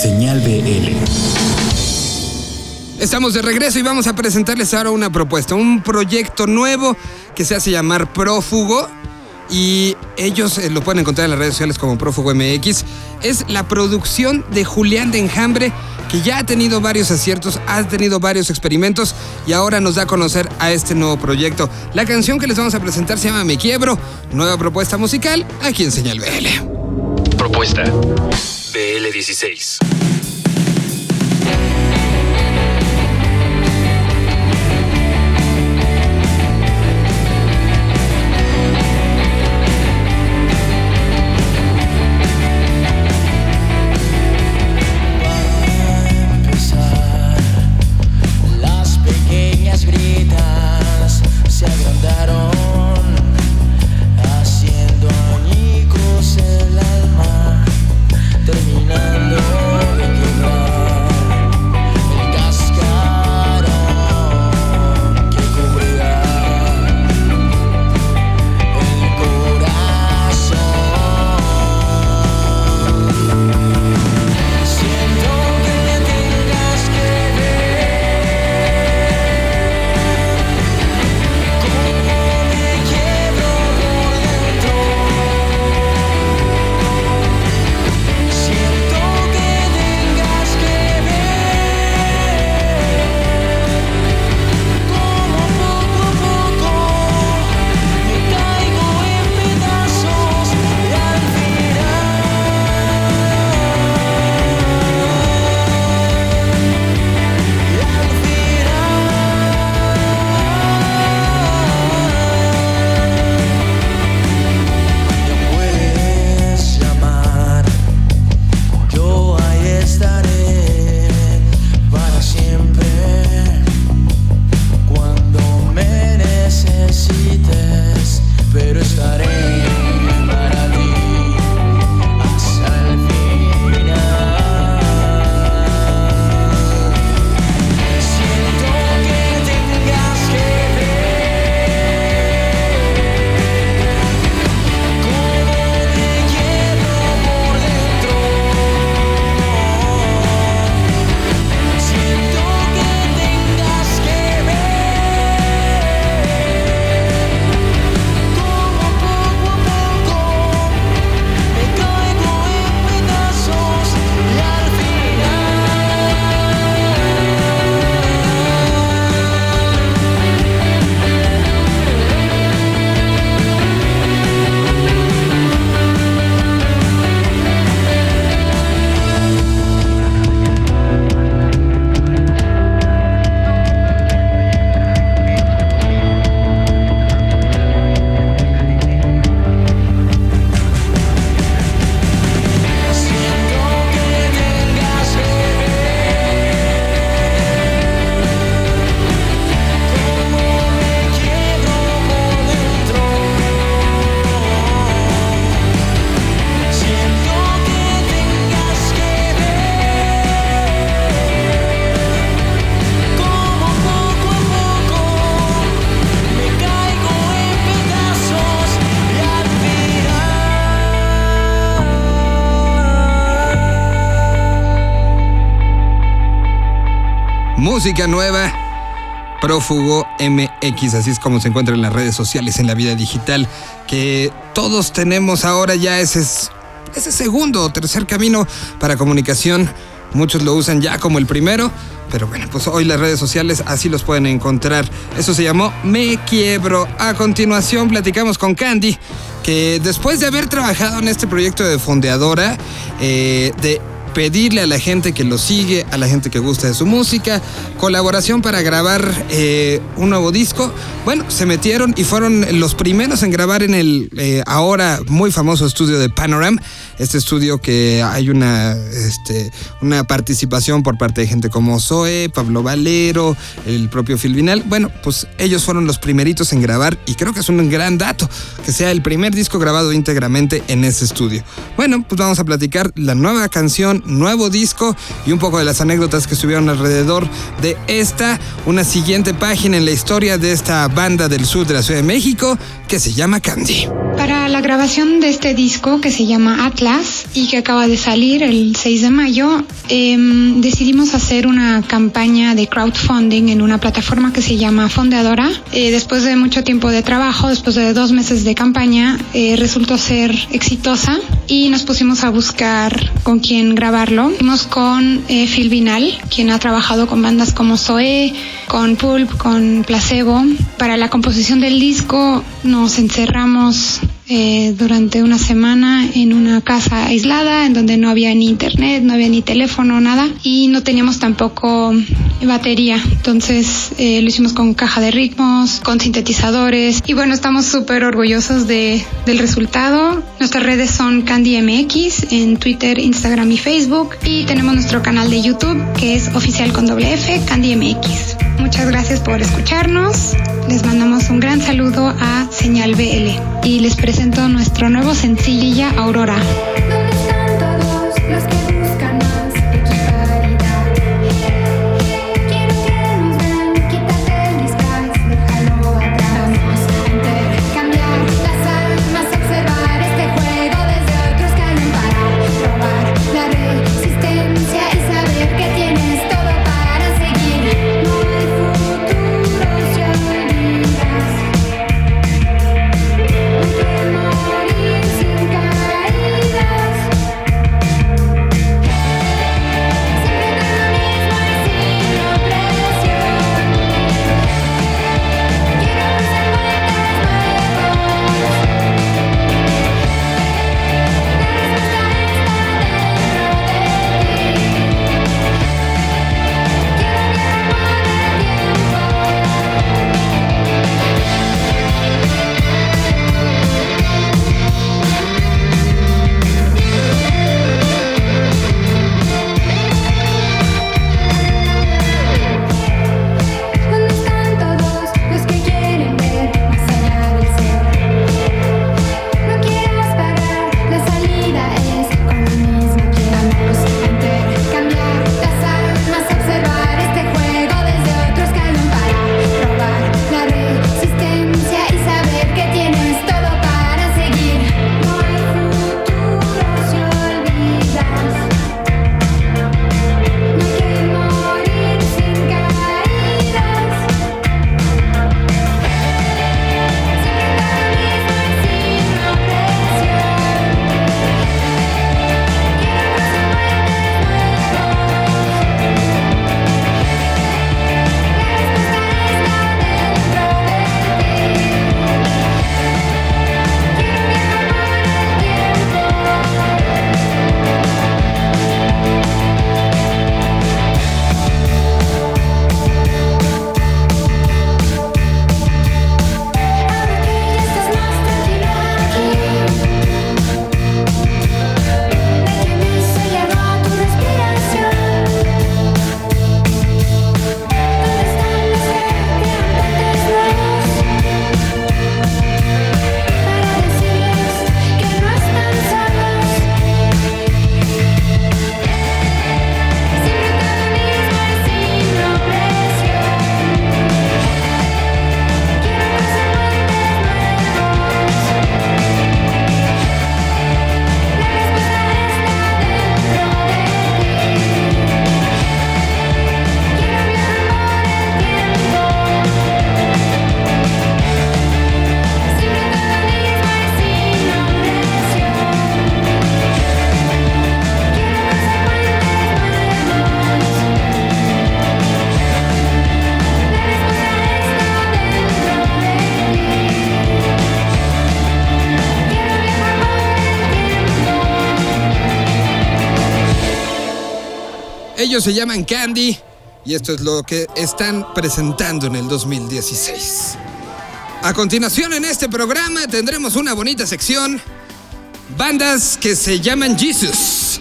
Señal BL. Estamos de regreso y vamos a presentarles ahora una propuesta, un proyecto nuevo que se hace llamar Prófugo y ellos eh, lo pueden encontrar en las redes sociales como Prófugo MX. Es la producción de Julián de Enjambre que ya ha tenido varios aciertos, ha tenido varios experimentos y ahora nos da a conocer a este nuevo proyecto. La canción que les vamos a presentar se llama Me Quiebro, nueva propuesta musical aquí en Señal BL. Propuesta BL16. Música nueva. Prófugo MX, así es como se encuentra en las redes sociales, en la vida digital, que todos tenemos ahora ya ese, ese segundo o tercer camino para comunicación. Muchos lo usan ya como el primero, pero bueno, pues hoy las redes sociales así los pueden encontrar. Eso se llamó Me Quiebro. A continuación platicamos con Candy, que después de haber trabajado en este proyecto de fondeadora, eh, de pedirle a la gente que lo sigue, a la gente que gusta de su música, colaboración para grabar eh, un nuevo disco. Bueno, se metieron y fueron los primeros en grabar en el eh, ahora muy famoso estudio de Panoram, este estudio que hay una, este, una participación por parte de gente como Zoe, Pablo Valero, el propio Phil Bueno, pues ellos fueron los primeritos en grabar y creo que es un gran dato que sea el primer disco grabado íntegramente en ese estudio. Bueno, pues vamos a platicar la nueva canción nuevo disco y un poco de las anécdotas que estuvieron alrededor de esta, una siguiente página en la historia de esta banda del sur de la Ciudad de México que se llama Candy. Para la grabación de este disco que se llama Atlas, y que acaba de salir el 6 de mayo, em, decidimos hacer una campaña de crowdfunding en una plataforma que se llama Fondeadora. Eh, después de mucho tiempo de trabajo, después de dos meses de campaña, eh, resultó ser exitosa y nos pusimos a buscar con quién grabarlo. Fuimos con eh, Phil Vinal, quien ha trabajado con bandas como Zoe, con Pulp, con Placebo. Para la composición del disco nos encerramos eh, durante una semana en una casa aislada en donde no había ni internet, no había ni teléfono, nada y no teníamos tampoco batería. Entonces eh, lo hicimos con caja de ritmos, con sintetizadores y bueno, estamos súper orgullosos de, del resultado. Nuestras redes son Candy MX en Twitter, Instagram y Facebook y tenemos nuestro canal de YouTube que es oficial con doble F, Candy MX. Muchas gracias por escucharnos. Les mandamos un gran saludo a Señal BL y les presento nuestro nuevo sencillo Aurora. Se llaman Candy y esto es lo que están presentando en el 2016. A continuación en este programa tendremos una bonita sección, bandas que se llaman Jesus.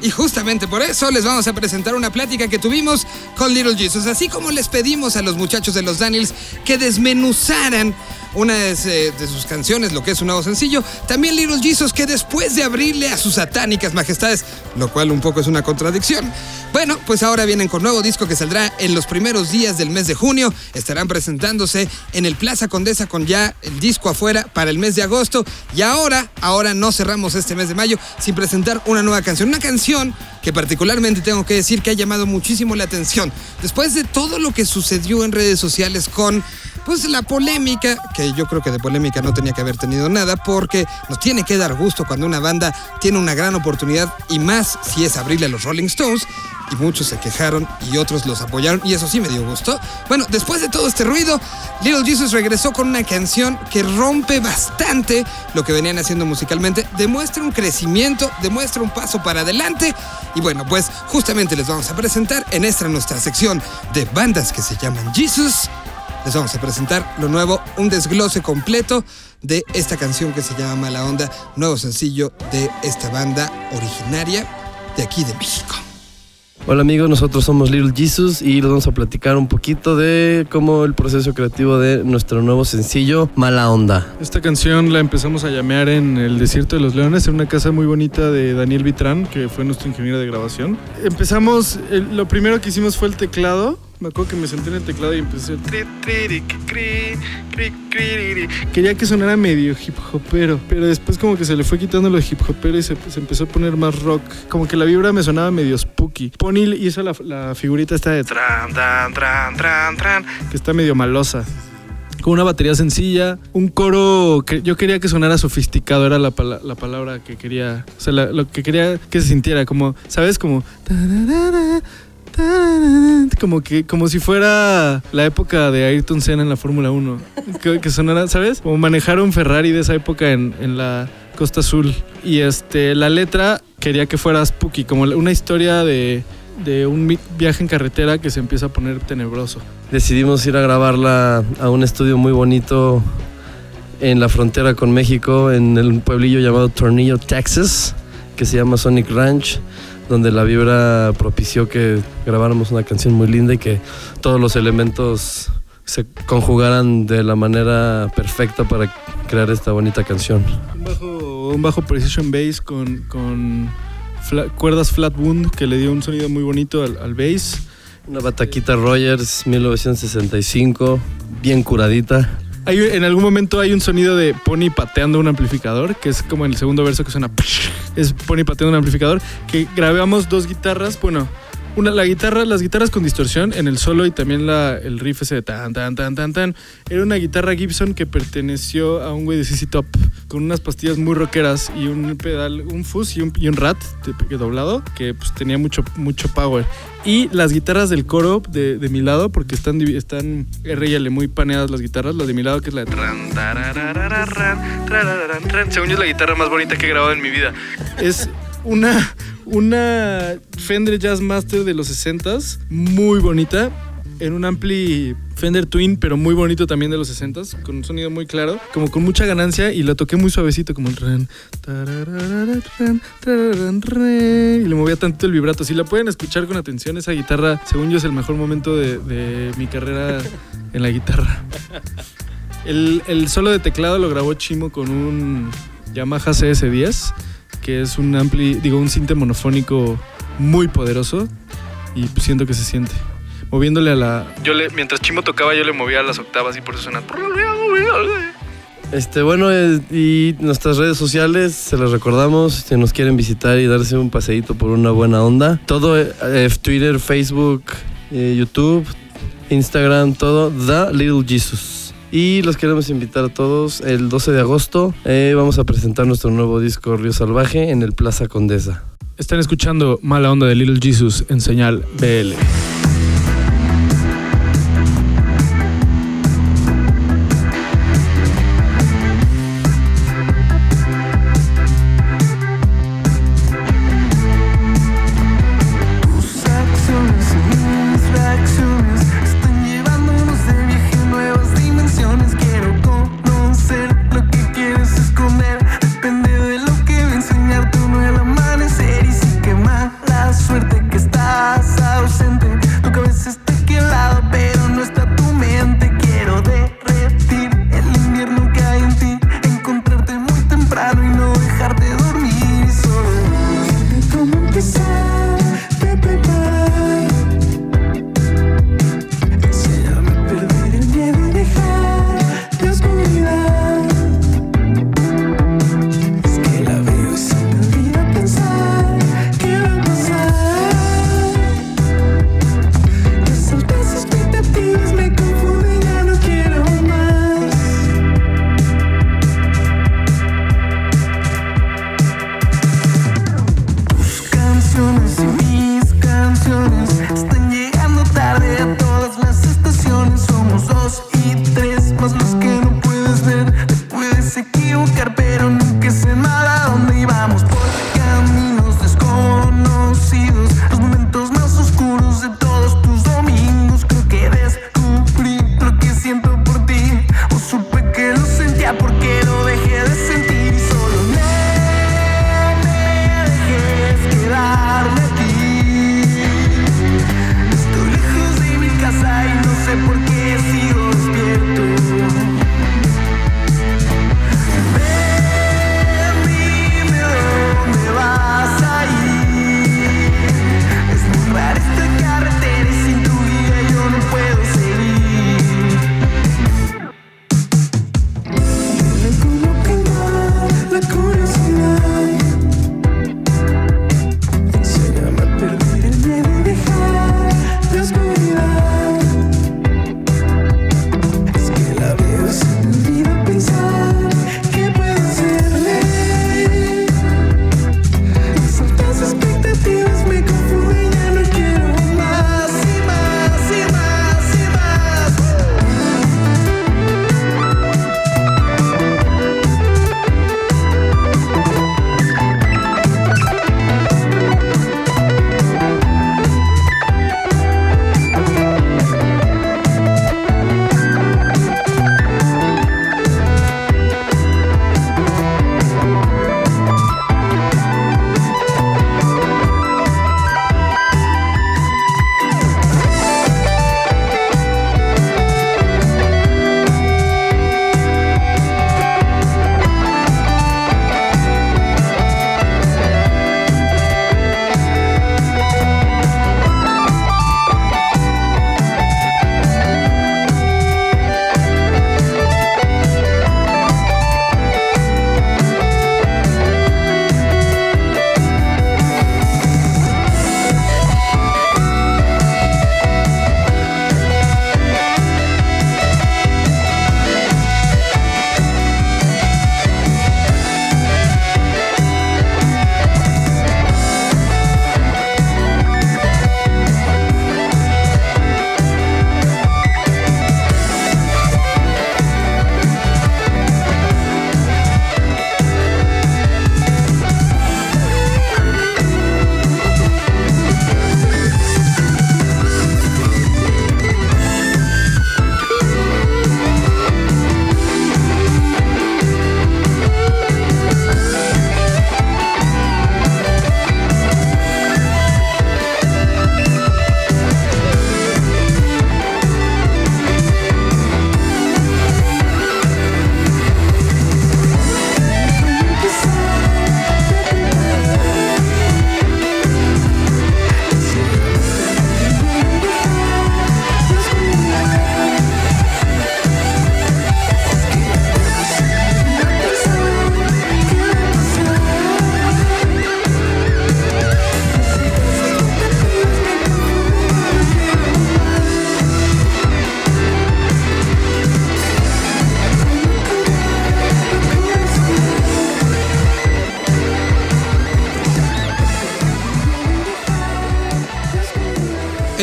Y justamente por eso les vamos a presentar una plática que tuvimos con Little Jesus, así como les pedimos a los muchachos de los Daniels que desmenuzaran una de, de, sus canciones, lo que es un nuevo sencillo. También Little Jesus, que después de abrirle a sus satánicas majestades, lo cual un poco es una contradicción. Bueno, pues ahora vienen con nuevo disco que saldrá en los primeros días del mes de junio. Estarán presentándose en el Plaza Condesa con ya el disco afuera para el mes de agosto. Y ahora, ahora no cerramos este mes de mayo sin presentar una nueva canción. Una canción que particularmente tengo que decir que ha llamado muchísimo la atención. Después de todo lo que sucedió en redes sociales con pues la polémica, que yo creo que de polémica no tenía que haber tenido nada, porque nos tiene que dar gusto cuando una banda tiene una gran oportunidad y más si es abrirle a los Rolling Stones. Y muchos se quejaron y otros los apoyaron y eso sí me dio gusto. Bueno, después de todo este ruido, Little Jesus regresó con una canción que rompe bastante lo que venían haciendo musicalmente, demuestra un crecimiento, demuestra un paso para adelante y bueno, pues justamente les vamos a presentar en esta nuestra sección de bandas que se llaman Jesus les vamos a presentar lo nuevo, un desglose completo de esta canción que se llama Mala Onda, nuevo sencillo de esta banda originaria de aquí de México. Hola amigos, nosotros somos Little Jesus y les vamos a platicar un poquito de cómo el proceso creativo de nuestro nuevo sencillo Mala Onda. Esta canción la empezamos a llamear en el Desierto de los Leones, en una casa muy bonita de Daniel Vitrán, que fue nuestro ingeniero de grabación. Empezamos, lo primero que hicimos fue el teclado me acuerdo que me senté en el teclado y empecé. Quería que sonara medio hip hopero, pero después como que se le fue quitando lo hip hopero y se, empezó a poner más rock. Como que la vibra me sonaba medio spooky. Pony hizo la, la figurita esta de tran, tran, tran, tran, tran, que está medio malosa con una batería sencilla, un coro que yo quería que sonara sofisticado, era la, la palabra que quería, o sea, lo que quería que se sintiera, como, ¿sabes? Como como que como si fuera la época de Ayrton Senna en la Fórmula 1 que, sonara ¿sabes? como manejar un Ferrari de esa época en, en, la Costa Azul. Y este la letra quería que fuera spooky como una historia de, de un viaje en carretera que se empieza a poner tenebroso. Decidimos ir a grabarla a un estudio muy bonito en la frontera con México en el pueblillo llamado Tornillo Texas que se llama Sonic Ranch donde la vibra propició que grabáramos una canción muy linda y que todos los elementos se conjugaran de la manera perfecta para crear esta bonita canción. Un bajo, un bajo Precision Bass con, con cuerdas flat wound que le dio un sonido muy bonito al, al bass. Una bataquita Rogers 1965, bien curadita en algún momento hay un sonido de Pony pateando un amplificador, que es como en el segundo verso que suena. Es Pony pateando un amplificador. Que grabamos dos guitarras, bueno, una, la guitarra, las guitarras con distorsión en el solo y también la, el riff ese de tan, tan, tan, tan, tan. Era una guitarra Gibson que perteneció a un güey de CC Top con unas pastillas muy rockeras y un pedal, un fuzz y un, y un rat doblado que pues, tenía mucho, mucho power. Y las guitarras del coro de, de mi lado, porque están, están R y L muy paneadas las guitarras, la de mi lado que es la de... Según yo es la guitarra más bonita que he grabado en mi vida. Es una, una Fender Jazz Master de los 60s, muy bonita, en un ampli Fender Twin, pero muy bonito también de los 60s, con un sonido muy claro, como con mucha ganancia y la toqué muy suavecito, como el ren, y le movía tanto el vibrato. Si la pueden escuchar con atención, esa guitarra, según yo, es el mejor momento de, de mi carrera en la guitarra. El, el solo de teclado lo grabó Chimo con un Yamaha CS10 que es un ampli, digo, un cinte monofónico muy poderoso y siento que se siente. Moviéndole a la. Yo le, mientras Chimo tocaba, yo le movía a las octavas y por eso suena. Este, bueno, eh, y nuestras redes sociales, se las recordamos, si nos quieren visitar y darse un paseíto por una buena onda. Todo, eh, Twitter, Facebook, eh, YouTube, Instagram, todo, The Little Jesus. Y los queremos invitar a todos el 12 de agosto. Eh, vamos a presentar nuestro nuevo disco Río Salvaje en el Plaza Condesa. Están escuchando Mala Onda de Little Jesus en señal BL.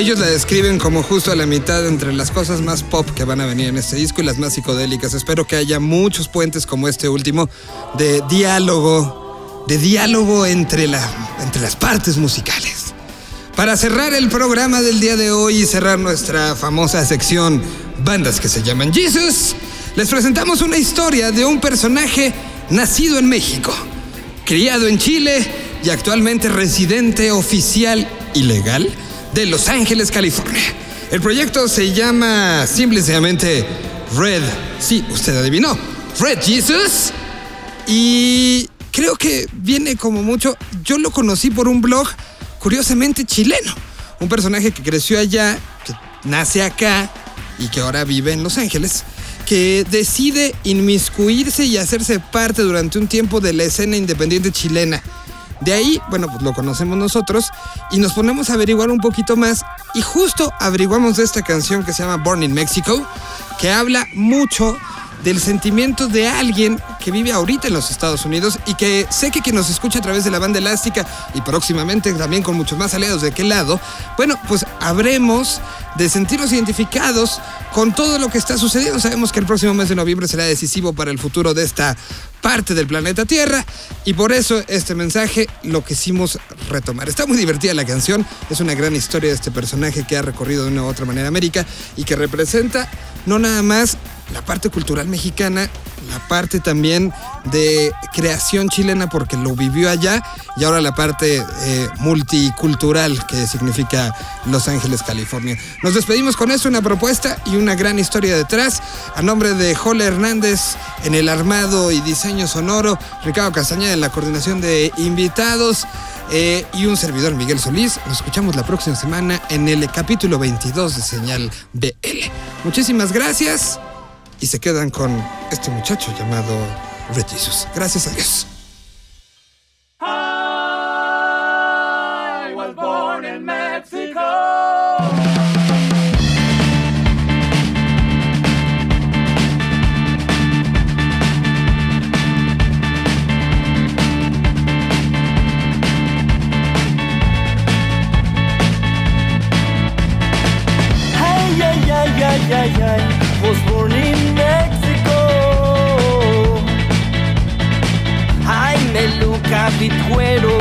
Ellos la describen como justo a la mitad entre las cosas más pop que van a venir en este disco y las más psicodélicas. Espero que haya muchos puentes como este último de diálogo, de diálogo entre, la, entre las partes musicales. Para cerrar el programa del día de hoy y cerrar nuestra famosa sección Bandas que se llaman Jesus, les presentamos una historia de un personaje nacido en México, criado en Chile y actualmente residente oficial y legal de Los Ángeles, California. El proyecto se llama simple y sencillamente Red. Sí, usted adivinó. Red Jesus. Y creo que viene como mucho. Yo lo conocí por un blog curiosamente chileno. Un personaje que creció allá, que nace acá y que ahora vive en Los Ángeles, que decide inmiscuirse y hacerse parte durante un tiempo de la escena independiente chilena. De ahí, bueno, pues lo conocemos nosotros y nos ponemos a averiguar un poquito más y justo averiguamos esta canción que se llama Born in Mexico, que habla mucho del sentimiento de alguien que vive ahorita en los Estados Unidos y que sé que quien nos escucha a través de la banda elástica y próximamente también con muchos más aliados de aquel lado, bueno, pues habremos de sentirnos identificados con todo lo que está sucediendo. Sabemos que el próximo mes de noviembre será decisivo para el futuro de esta parte del planeta Tierra y por eso este mensaje lo quisimos retomar. Está muy divertida la canción, es una gran historia de este personaje que ha recorrido de una u otra manera América y que representa no nada más la parte cultural mexicana, la parte también de creación chilena porque lo vivió allá y ahora la parte eh, multicultural que significa Los Ángeles, California. Nos despedimos con esto, una propuesta y una gran historia detrás. A nombre de Jole Hernández en el armado y diseño sonoro, Ricardo Castañeda en la coordinación de invitados. eh, y un servidor Miguel Solís. Nos escuchamos la próxima semana en el capítulo 22 de Señal BL. Muchísimas gracias y se quedan con este muchacho llamado Red. Gracias a Dios. Ay,